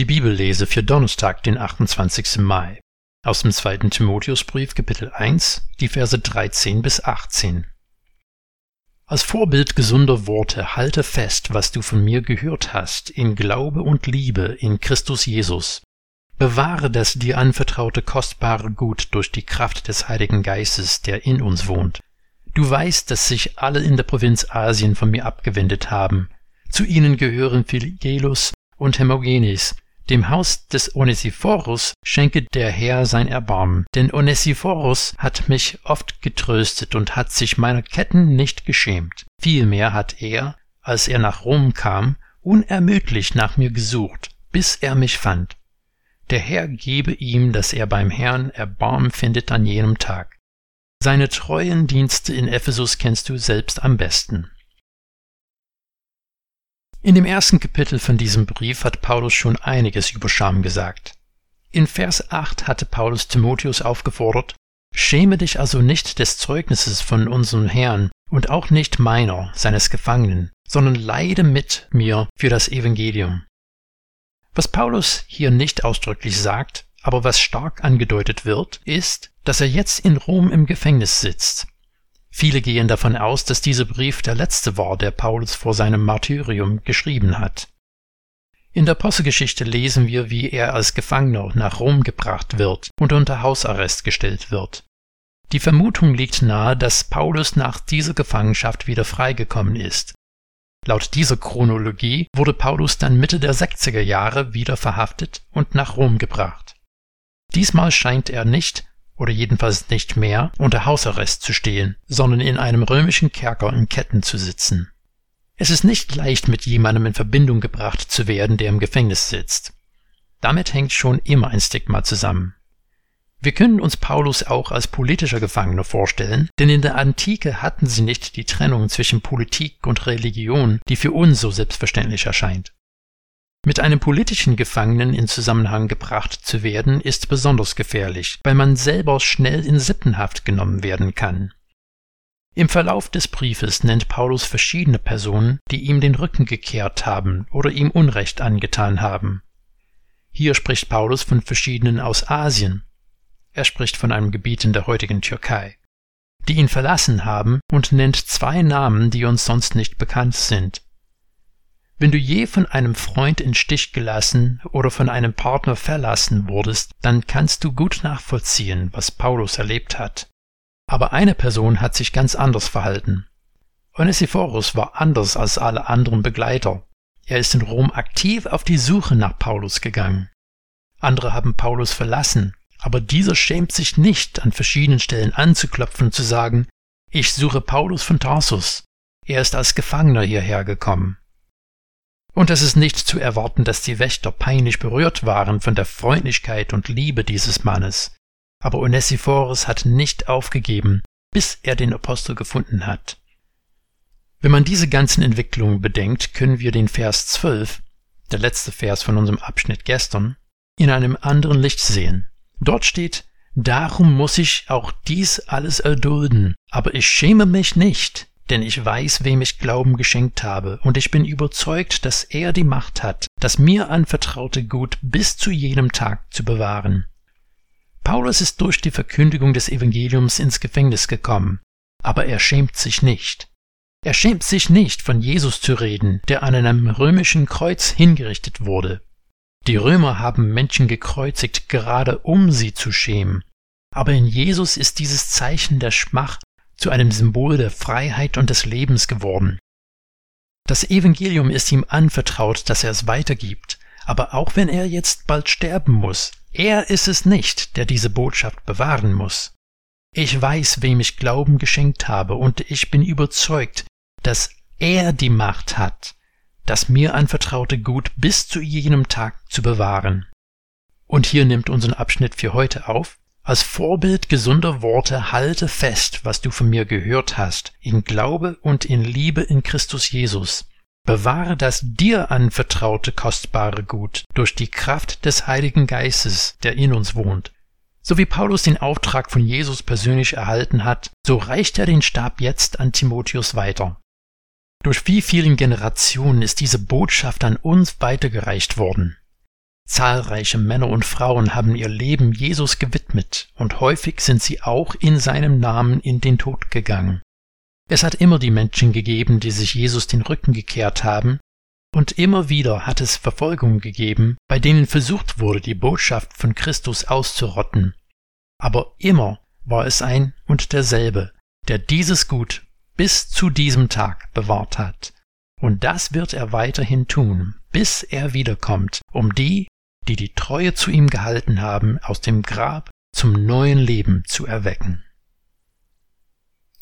Die Bibellese für Donnerstag, den 28. Mai. Aus dem zweiten Timotheusbrief, Kapitel 1, die Verse 13 bis 18. Als Vorbild gesunder Worte halte fest, was du von mir gehört hast, in Glaube und Liebe in Christus Jesus. Bewahre das dir anvertraute kostbare Gut durch die Kraft des Heiligen Geistes, der in uns wohnt. Du weißt, dass sich alle in der Provinz Asien von mir abgewendet haben. Zu ihnen gehören Philgelus und Hermogenes, dem Haus des Onesiphorus schenke der Herr sein Erbarmen, denn Onesiphorus hat mich oft getröstet und hat sich meiner Ketten nicht geschämt. Vielmehr hat er, als er nach Rom kam, unermüdlich nach mir gesucht, bis er mich fand. Der Herr gebe ihm, dass er beim Herrn Erbarmen findet an jenem Tag. Seine treuen Dienste in Ephesus kennst du selbst am besten. In dem ersten Kapitel von diesem Brief hat Paulus schon einiges über Scham gesagt. In Vers 8 hatte Paulus Timotheus aufgefordert, Schäme dich also nicht des Zeugnisses von unserem Herrn und auch nicht meiner, seines Gefangenen, sondern leide mit mir für das Evangelium. Was Paulus hier nicht ausdrücklich sagt, aber was stark angedeutet wird, ist, dass er jetzt in Rom im Gefängnis sitzt Viele gehen davon aus, dass dieser Brief der letzte war, der Paulus vor seinem Martyrium geschrieben hat. In der Apostelgeschichte lesen wir, wie er als Gefangener nach Rom gebracht wird und unter Hausarrest gestellt wird. Die Vermutung liegt nahe, dass Paulus nach dieser Gefangenschaft wieder freigekommen ist. Laut dieser Chronologie wurde Paulus dann Mitte der 60er Jahre wieder verhaftet und nach Rom gebracht. Diesmal scheint er nicht oder jedenfalls nicht mehr, unter Hausarrest zu stehen, sondern in einem römischen Kerker in Ketten zu sitzen. Es ist nicht leicht, mit jemandem in Verbindung gebracht zu werden, der im Gefängnis sitzt. Damit hängt schon immer ein Stigma zusammen. Wir können uns Paulus auch als politischer Gefangener vorstellen, denn in der Antike hatten sie nicht die Trennung zwischen Politik und Religion, die für uns so selbstverständlich erscheint. Mit einem politischen Gefangenen in Zusammenhang gebracht zu werden, ist besonders gefährlich, weil man selber schnell in Sippenhaft genommen werden kann. Im Verlauf des Briefes nennt Paulus verschiedene Personen, die ihm den Rücken gekehrt haben oder ihm Unrecht angetan haben. Hier spricht Paulus von verschiedenen aus Asien. Er spricht von einem Gebiet in der heutigen Türkei, die ihn verlassen haben und nennt zwei Namen, die uns sonst nicht bekannt sind. Wenn du je von einem Freund in Stich gelassen oder von einem Partner verlassen wurdest, dann kannst du gut nachvollziehen, was Paulus erlebt hat. Aber eine Person hat sich ganz anders verhalten. Onesiphorus war anders als alle anderen Begleiter. Er ist in Rom aktiv auf die Suche nach Paulus gegangen. Andere haben Paulus verlassen, aber dieser schämt sich nicht, an verschiedenen Stellen anzuklopfen und zu sagen, ich suche Paulus von Tarsus. Er ist als Gefangener hierher gekommen. Und es ist nicht zu erwarten, dass die Wächter peinlich berührt waren von der Freundlichkeit und Liebe dieses Mannes. Aber Onesiphorus hat nicht aufgegeben, bis er den Apostel gefunden hat. Wenn man diese ganzen Entwicklungen bedenkt, können wir den Vers 12, der letzte Vers von unserem Abschnitt gestern, in einem anderen Licht sehen. Dort steht, Darum muss ich auch dies alles erdulden, aber ich schäme mich nicht, denn ich weiß, wem ich Glauben geschenkt habe, und ich bin überzeugt, dass er die Macht hat, das mir anvertraute Gut bis zu jenem Tag zu bewahren. Paulus ist durch die Verkündigung des Evangeliums ins Gefängnis gekommen, aber er schämt sich nicht. Er schämt sich nicht, von Jesus zu reden, der an einem römischen Kreuz hingerichtet wurde. Die Römer haben Menschen gekreuzigt, gerade um sie zu schämen. Aber in Jesus ist dieses Zeichen der Schmach zu einem Symbol der Freiheit und des Lebens geworden. Das Evangelium ist ihm anvertraut, dass er es weitergibt, aber auch wenn er jetzt bald sterben muss, er ist es nicht, der diese Botschaft bewahren muss. Ich weiß, wem ich Glauben geschenkt habe, und ich bin überzeugt, dass er die Macht hat, das mir anvertraute Gut bis zu jenem Tag zu bewahren. Und hier nimmt unseren Abschnitt für heute auf, als Vorbild gesunder Worte halte fest, was du von mir gehört hast, in Glaube und in Liebe in Christus Jesus. Bewahre das dir anvertraute kostbare Gut durch die Kraft des Heiligen Geistes, der in uns wohnt. So wie Paulus den Auftrag von Jesus persönlich erhalten hat, so reicht er den Stab jetzt an Timotheus weiter. Durch wie vielen Generationen ist diese Botschaft an uns weitergereicht worden. Zahlreiche Männer und Frauen haben ihr Leben Jesus gewidmet, und häufig sind sie auch in seinem Namen in den Tod gegangen. Es hat immer die Menschen gegeben, die sich Jesus den Rücken gekehrt haben, und immer wieder hat es Verfolgung gegeben, bei denen versucht wurde, die Botschaft von Christus auszurotten. Aber immer war es ein und derselbe, der dieses Gut bis zu diesem Tag bewahrt hat. Und das wird er weiterhin tun, bis er wiederkommt, um die, die die Treue zu ihm gehalten haben, aus dem Grab zum neuen Leben zu erwecken.